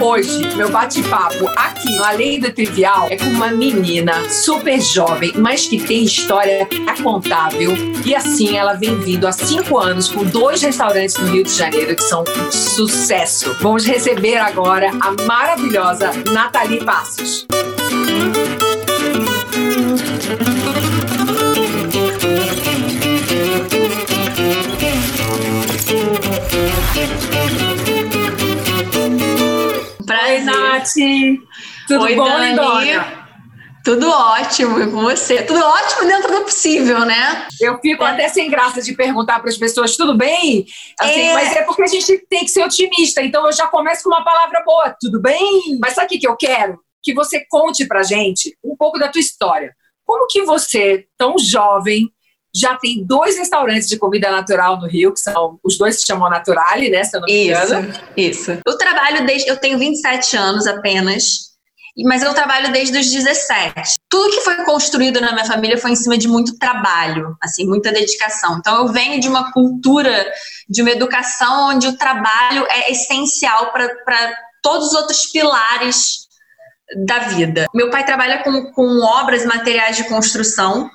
Hoje, meu bate-papo aqui no Além do Trivial é com uma menina super jovem, mas que tem história contável. E assim, ela vem vindo há cinco anos com dois restaurantes no Rio de Janeiro que são um sucesso. Vamos receber agora a maravilhosa Nathalie Passos. Oi, Nath. Tudo Oi, bom, Dani. Tudo ótimo e com você. Tudo ótimo dentro do possível, né? Eu fico até sem graça de perguntar para as pessoas, tudo bem? Assim, É. Mas é porque a gente tem que ser otimista. Então eu já começo com uma palavra boa, tudo bem? Mas sabe o que que eu quero? Que você conte pra gente um pouco da tua história. Como que você, tão jovem, já tem dois restaurantes de comida natural no Rio, que são os dois se chamam Naturale, né? Se eu não me engano. Isso, isso. Eu trabalho desde. Eu tenho 27 anos apenas. Mas eu trabalho desde os 17. Tudo que foi construído na minha família foi em cima de muito trabalho, assim, muita dedicação. Então eu venho de uma cultura, de uma educação onde o trabalho é essencial para todos os outros pilares da vida. Meu pai trabalha com, com obras e materiais de construção.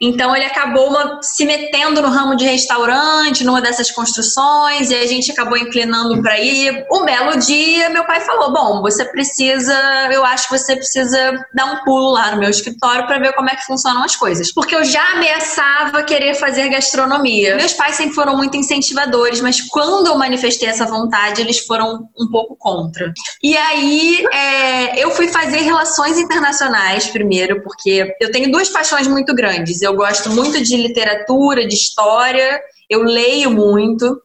Então ele acabou uma- se metendo no ramo de restaurante, numa dessas construções, e a gente acabou inclinando para ir. Um belo dia, meu pai falou: Bom, você precisa, eu acho que você precisa dar um pulo lá no meu escritório para ver como é que funcionam as coisas. Porque eu já ameaçava querer fazer gastronomia. Meus pais sempre foram muito incentivadores, mas quando eu manifestei essa vontade, eles foram um pouco contra. E aí, é, eu fui fazer relações internacionais primeiro, porque eu tenho duas paixões muito grandes. Eu gosto muito de literatura, de história, eu leio muito.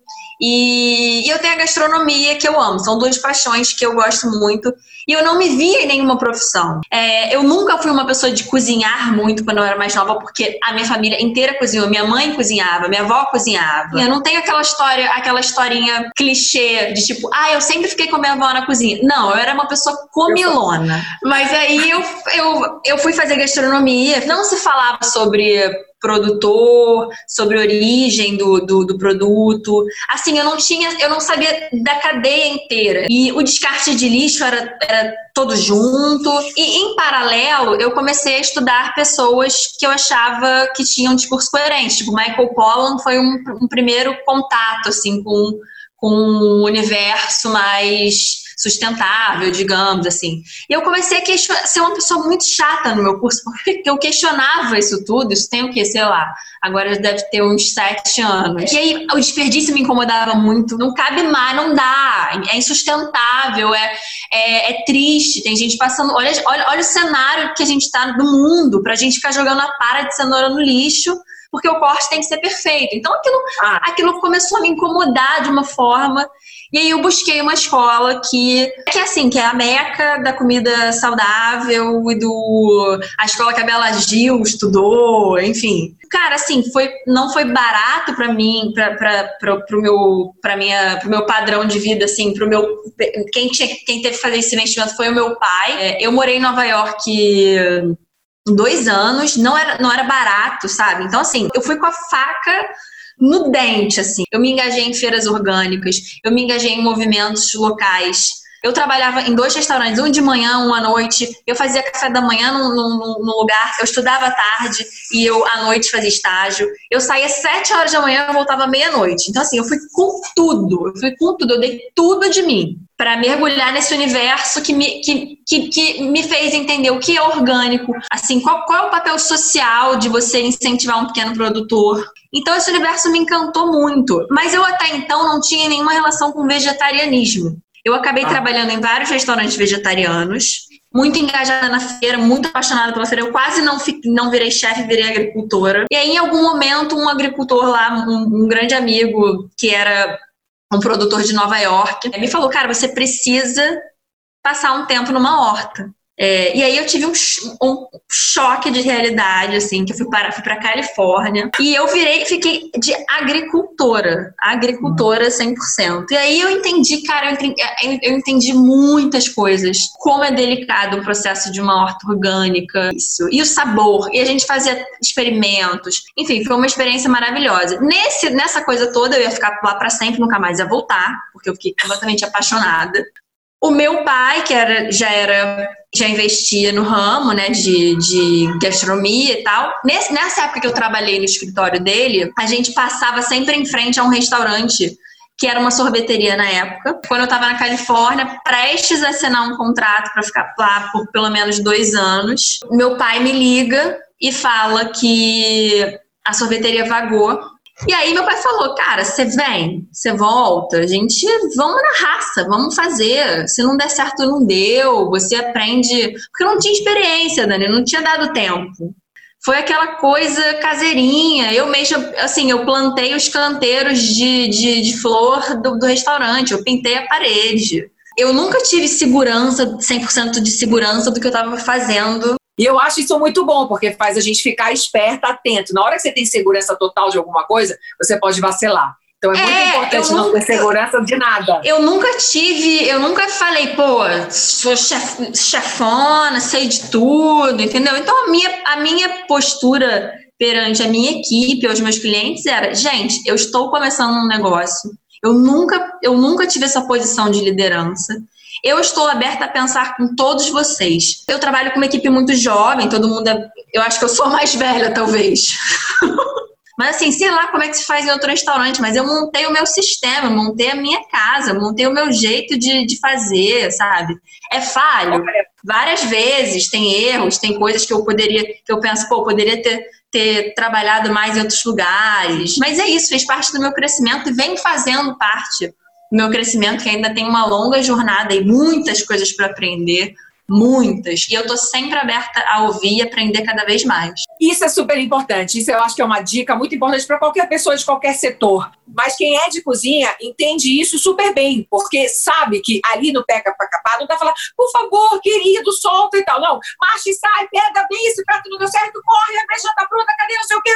E, e eu tenho a gastronomia que eu amo. São duas paixões que eu gosto muito. E eu não me via em nenhuma profissão. É, eu nunca fui uma pessoa de cozinhar muito quando eu era mais nova, porque a minha família inteira cozinhou. Minha mãe cozinhava, minha avó cozinhava. Eu não tenho aquela história, aquela historinha clichê de tipo, ah, eu sempre fiquei com a minha avó na cozinha. Não, eu era uma pessoa comilona. Mas aí eu, eu, eu fui fazer gastronomia. Não se falava sobre produtor, sobre origem do, do, do produto. Assim, eu não tinha, eu não sabia da cadeia inteira. E o descarte de lixo era, era todo junto. E em paralelo, eu comecei a estudar pessoas que eu achava que tinham um discurso coerente. Tipo, Michael Pollan foi um, um primeiro contato, assim, com, com um universo mais sustentável, digamos assim. E eu comecei a ser uma pessoa muito chata no meu curso, porque eu questionava isso tudo, isso tem o quê? Sei lá, agora deve ter uns sete anos. E aí o desperdício me incomodava muito, não cabe mais, não dá, é insustentável, é, é, é triste, tem gente passando, olha, olha, olha o cenário que a gente tá no mundo, pra gente ficar jogando a para de cenoura no lixo, porque o corte tem que ser perfeito. Então aquilo, Ah. aquilo começou a me incomodar de uma forma e aí eu busquei uma escola que, que é assim, que é a meca da comida saudável e do a escola que a Bela Gil estudou, enfim. Cara, assim, foi não foi barato pra mim, para para pro meu para minha pro meu padrão de vida assim, pro meu quem tinha quem teve que fazer esse investimento foi o meu pai. É, Eu morei em Nova York dois anos, não era, não era barato, sabe? Então, assim, eu fui com a faca no dente, assim. Eu me engajei em feiras orgânicas, eu me engajei em movimentos locais. Eu trabalhava em dois restaurantes, um de manhã, um à noite. Eu fazia café da manhã num, num, num lugar, eu estudava à tarde e eu à noite fazia estágio. Eu saía sete horas da manhã e voltava meia-noite. Então, assim, eu fui com tudo, eu fui com tudo, eu dei tudo de mim para mergulhar nesse universo que me, que, que, que me fez entender o que é orgânico, assim, qual, qual é o papel social de você incentivar um pequeno produtor. Então, esse universo me encantou muito. Mas eu até então não tinha nenhuma relação com vegetarianismo. Eu acabei Ah. trabalhando em vários restaurantes vegetarianos, muito engajada na feira, muito apaixonada pela feira. Eu quase não, não virei chefe, virei agricultora. E aí, em algum momento, um agricultor lá, um, um grande amigo que era um produtor de Nova York, me falou: Cara, você precisa passar um tempo numa horta. É, e aí eu tive um, um choque de realidade, assim, que eu fui para fui pra Califórnia e eu virei, fiquei de agricultora, agricultora 100%. E aí eu entendi, cara, eu entendi, eu entendi muitas coisas, como é delicado o processo de uma horta orgânica, isso, e o sabor, e a gente fazia experimentos, enfim, foi uma experiência maravilhosa. Nesse, nessa coisa toda eu ia ficar lá para sempre, nunca mais ia voltar, porque eu fiquei completamente apaixonada. O meu pai, que era, já era já investia no ramo né, de, de gastronomia e tal. Nesse, nessa época que eu trabalhei no escritório dele, a gente passava sempre em frente a um restaurante que era uma sorveteria na época. Quando eu estava na Califórnia, prestes a assinar um contrato para ficar lá por pelo menos dois anos, meu pai me liga e fala que a sorveteria vagou e aí meu pai falou, cara, você vem, você volta, a gente vamos na raça, vamos fazer. Se não der certo, não deu. Você aprende. Porque não tinha experiência, Dani, não tinha dado tempo. Foi aquela coisa caseirinha. Eu mesmo, assim, eu plantei os canteiros de, de, de flor do, do restaurante, eu pintei a parede. Eu nunca tive segurança, 100% de segurança do que eu estava fazendo e eu acho isso muito bom, porque faz a gente ficar esperta, atento. Na hora que você tem segurança total de alguma coisa, você pode vacilar. Então é, é muito importante não ter segurança de nada. Eu nunca tive, eu nunca falei, pô, sou chef, chefona, sei de tudo, entendeu? Então a minha, a minha postura perante a minha equipe, aos meus clientes, era, gente, eu estou começando um negócio. Eu nunca, eu nunca tive essa posição de liderança. Eu estou aberta a pensar com todos vocês. Eu trabalho com uma equipe muito jovem, todo mundo é. Eu acho que eu sou mais velha, talvez. Mas assim, sei lá como é que se faz em outro restaurante, mas eu montei o meu sistema, montei a minha casa, montei o meu jeito de, de fazer, sabe? É falho. Várias vezes tem erros, tem coisas que eu poderia, que eu penso, pô, poderia ter, ter trabalhado mais em outros lugares. Mas é isso, fez parte do meu crescimento e vem fazendo parte meu crescimento, que ainda tem uma longa jornada e muitas coisas para aprender, muitas. E eu tô sempre aberta a ouvir e aprender cada vez mais. Isso é super importante. Isso eu acho que é uma dica muito importante para qualquer pessoa de qualquer setor. Mas quem é de cozinha entende isso super bem, porque sabe que ali no Peca para Capar não tá falando, por favor, querido, solta e tal. Não, marcha e sai, pega bem, esse prato não deu certo, corre, a já tá pronta, cadê o seu quê?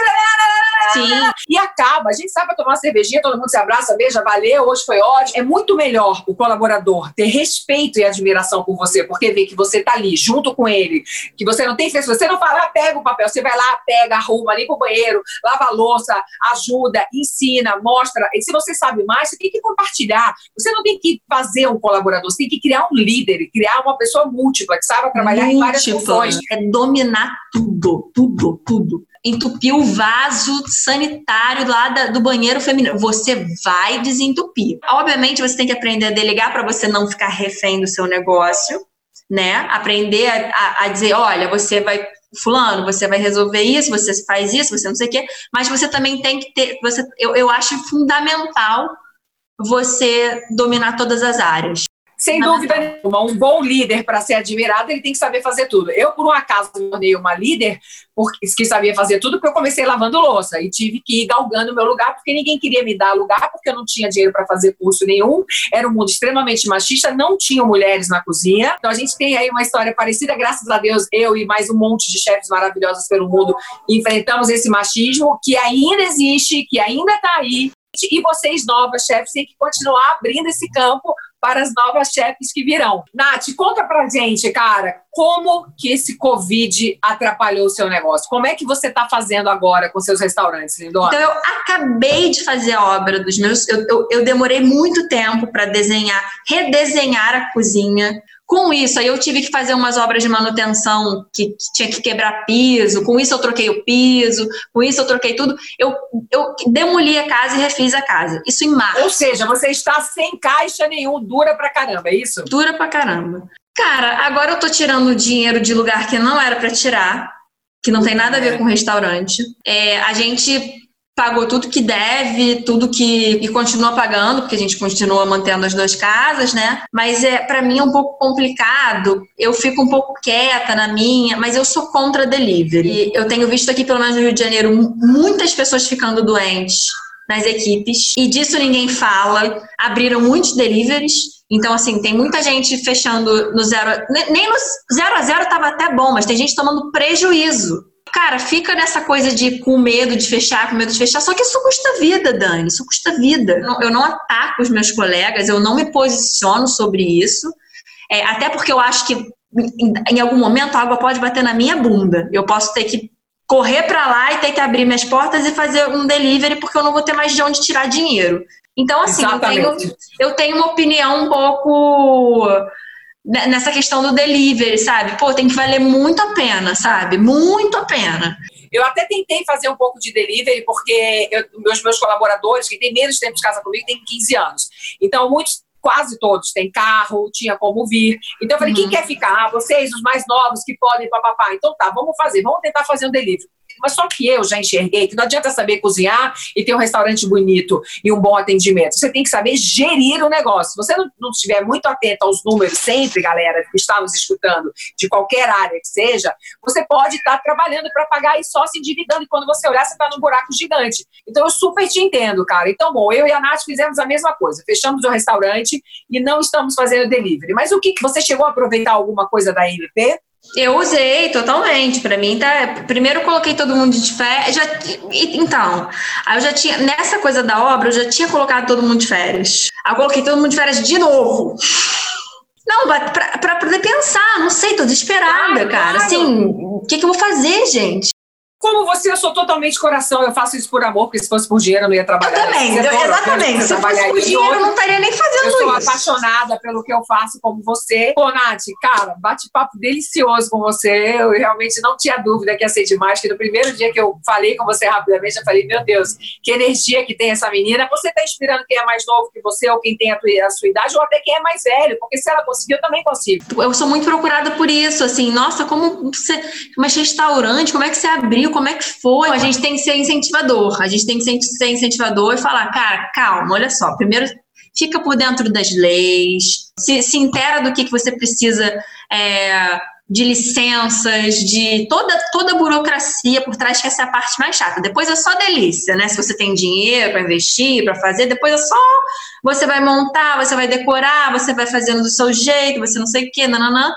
Sim. E acaba. A gente sabe tomar uma cervejinha, todo mundo se abraça, beija, valeu, hoje foi ótimo. É muito melhor o colaborador ter respeito e admiração por você, porque vê que você tá ali junto com ele, que você não tem Se você não falar, ah, pega o papel, você vai lá, pega, arruma, limpa o banheiro, lava a louça, ajuda, ensina, mostra. E se você sabe mais, você tem que compartilhar. Você não tem que fazer um colaborador, você tem que criar um líder, criar uma pessoa múltipla, que saiba trabalhar múltipla. em várias funções. É dominar tudo, tudo, tudo entupir o vaso sanitário lá da, do banheiro feminino. Você vai desentupir. Obviamente, você tem que aprender a delegar para você não ficar refém do seu negócio né? Aprender a, a, dizer, olha, você vai fulano, você vai resolver isso, você faz isso, você não sei o quê, mas você também tem que ter, você, eu, eu acho fundamental você dominar todas as áreas. Sem dúvida nenhuma, um bom líder para ser admirado, ele tem que saber fazer tudo. Eu, por um acaso, me tornei uma líder porque, que sabia fazer tudo, porque eu comecei lavando louça e tive que ir galgando o meu lugar, porque ninguém queria me dar lugar, porque eu não tinha dinheiro para fazer curso nenhum. Era um mundo extremamente machista, não tinham mulheres na cozinha. Então a gente tem aí uma história parecida, graças a Deus, eu e mais um monte de chefes maravilhosos pelo mundo enfrentamos esse machismo que ainda existe, que ainda está aí. E vocês, novas chefes, têm que continuar abrindo esse campo para as novas chefes que virão. Nath, conta pra gente, cara, como que esse Covid atrapalhou o seu negócio? Como é que você está fazendo agora com seus restaurantes, Lindona? Então, eu acabei de fazer a obra dos meus. Eu, eu, eu demorei muito tempo para desenhar, redesenhar a cozinha. Com isso, aí eu tive que fazer umas obras de manutenção que, que, tinha que quebrar piso. Com isso, eu troquei o piso. Com isso, eu troquei tudo. Eu, eu demoli a casa e refiz a casa. Isso em março. Ou seja, você está sem caixa nenhum, dura pra caramba, é isso? Dura pra caramba. Cara, agora eu tô tirando dinheiro de lugar que não era para tirar, que não tem nada a ver com restaurante. É, a gente pagou tudo que deve, tudo que e continua pagando, porque a gente continua mantendo as duas casas, né? Mas é para mim é um pouco complicado. Eu fico um pouco quieta na minha, mas eu sou contra delivery. E eu tenho visto aqui pelo menos no Rio de Janeiro muitas pessoas ficando doentes nas equipes e disso ninguém fala. Abriram muitos deliveries. Então, assim, tem muita gente fechando no zero. Nem no zero a zero estava até bom, mas tem gente tomando prejuízo Cara, fica nessa coisa de com medo de fechar, com medo de fechar, só que isso custa vida, Dani, isso custa vida. Eu não ataco os meus colegas, eu não me posiciono sobre isso, é, até porque eu acho que em, algum momento a água pode bater na minha bunda. Eu posso ter que correr para lá e ter que abrir minhas portas e fazer um delivery porque eu não vou ter mais de onde tirar dinheiro. Então, assim, eu tenho, eu tenho uma opinião um pouco nessa questão do delivery, sabe? Pô, tem que valer muito a pena, sabe? Muito a pena. Eu até tentei fazer um pouco de delivery, porque eu, meus, meus colaboradores, que têm menos tempo de casa comigo, têm 15 anos. Então, muitos quase todos têm carro, tinha como vir. Então eu falei, uhum. quem quer ficar? Ah, vocês, os mais novos que podem, papapá. Então tá, vamos fazer, vamos tentar fazer um delivery. Mas só que eu já enxerguei que não adianta saber cozinhar e ter um restaurante bonito e um bom atendimento. Você tem que saber gerir o negócio. Se você não, não estiver muito atento aos números sempre, galera, que está nos escutando, de qualquer área que seja, você pode estar tá trabalhando para pagar e só se endividando. E quando você olhar, você está num buraco gigante. Então eu super te entendo, cara. Então, bom, eu e a Nath fizemos a mesma coisa. Fechamos o restaurante e não estamos fazendo delivery. Mas o que você chegou a aproveitar alguma coisa da MP? Eu usei totalmente. Para mim, tá. Primeiro eu coloquei todo mundo de férias. Já, então, aí eu já tinha. Nessa coisa da obra, eu já tinha colocado todo mundo de férias. Aí eu coloquei todo mundo de férias de novo. Não, para poder pensar, não sei, tô desesperada, claro, cara. Claro. Assim, o que, que eu vou fazer, gente? Como você, eu sou totalmente coração, eu faço isso por amor, porque se fosse por dinheiro eu não ia trabalhar. Eu também, eu, exatamente. Se fosse por dinheiro eu não estaria nem fazendo isso. Eu sou isso. apaixonada pelo que eu faço como você. Pô, Nath, cara, bate-papo delicioso com você. Eu realmente não tinha dúvida que ia ser demais, que no primeiro dia que eu falei com você rapidamente, eu falei, meu Deus, que energia que tem essa menina. Você tá inspirando quem é mais novo que você, ou quem tem a, tua, a sua idade, ou até quem é mais velho, porque se ela conseguiu, eu também consigo. Eu sou muito procurada por isso, assim, nossa, como você, mas restaurante, como é que você abriu? Como é que foi? A gente tem que ser incentivador, a gente tem que ser incentivador e falar, cara, calma, olha só, primeiro fica por dentro das leis, se, se intera do que, que você precisa é, de licenças, de toda, toda a burocracia por trás, que essa é a parte mais chata. Depois é só delícia, né? Se você tem dinheiro para investir, para fazer, depois é só você vai montar, você vai decorar, você vai fazendo do seu jeito, você não sei o quê, nananã.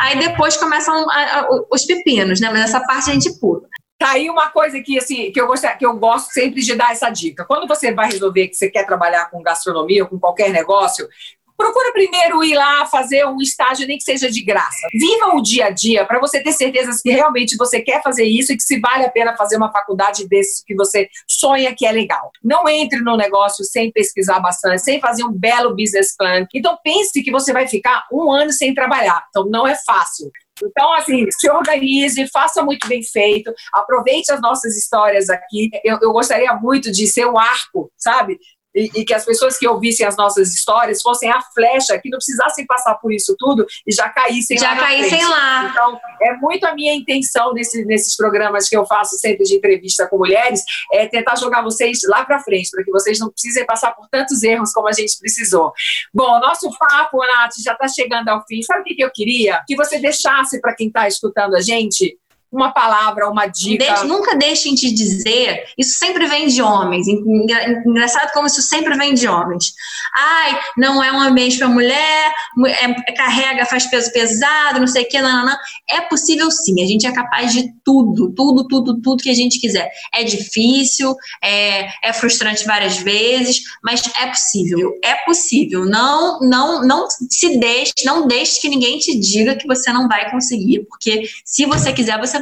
Aí depois começam a, a, os pepinos, né? Mas essa parte a gente pula. Tá aí uma coisa que, assim, que eu, que eu gosto sempre de dar essa dica. Quando você vai resolver que você quer trabalhar com gastronomia ou com qualquer negócio, procura primeiro ir lá fazer um estágio, nem que seja de graça. Viva o dia a dia para você ter certeza que realmente você quer fazer isso e que se vale a pena fazer uma faculdade desse que você sonha que é legal. Não entre no negócio sem pesquisar bastante, sem fazer um belo business plan. Então pense que você vai ficar um ano sem trabalhar. Então não é fácil. Então, assim, se organize, faça muito bem feito, aproveite as nossas histórias aqui. Eu, eu gostaria muito de ser um arco, sabe? E, e, que as pessoas que ouvissem as nossas histórias fossem a flecha, que não precisassem passar por isso tudo e já caíssem já lá. Já caíssem lá. Então, é muito a minha intenção nesse, nesses programas que eu faço sempre de entrevista com mulheres, é tentar jogar vocês lá para frente, para que vocês não precisem passar por tantos erros como a gente precisou. Bom, nosso papo, Nath, já está chegando ao fim. Sabe o que, que eu queria? Que você deixasse para quem está escutando a gente uma palavra, uma dica. Nunca deixem de dizer, isso sempre vem de homens. Engraçado como isso sempre vem de homens. Ai, não é um ambiente para mulher, é, carrega, faz peso pesado, não sei o que, não, não, não. É possível sim, a gente é capaz de tudo, tudo, tudo, tudo que a gente quiser. É difícil, é, é frustrante várias vezes, mas é possível, é possível. Não, não, não se deixe, não deixe que ninguém te diga que você não vai conseguir, porque se você quiser, você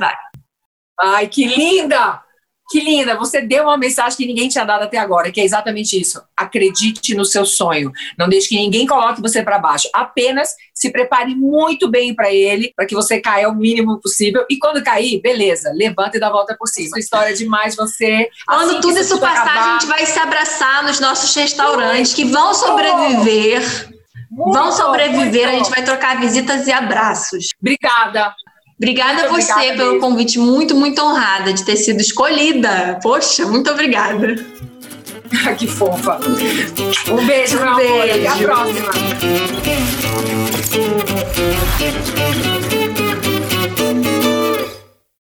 Ai, que linda! Que linda! Você deu uma mensagem que ninguém tinha dado até agora, que é exatamente isso. Acredite no seu sonho. Não deixe que ninguém coloque você para baixo. Apenas se prepare muito bem para ele, para que você caia o mínimo possível. E quando cair, beleza, levanta e dá a volta por cima. História demais você. Quando assim tudo isso passar, acabar, a gente vai se abraçar nos nossos restaurantes que vão sobreviver. Muito, vão sobreviver, muito. a gente vai trocar visitas e abraços. Obrigada. Obrigada muito a você obrigada pelo mesmo. convite, muito, muito honrada de ter sido escolhida. Poxa, muito obrigada. que fofa. Um beijo, meu beijo. amor. Até a próxima.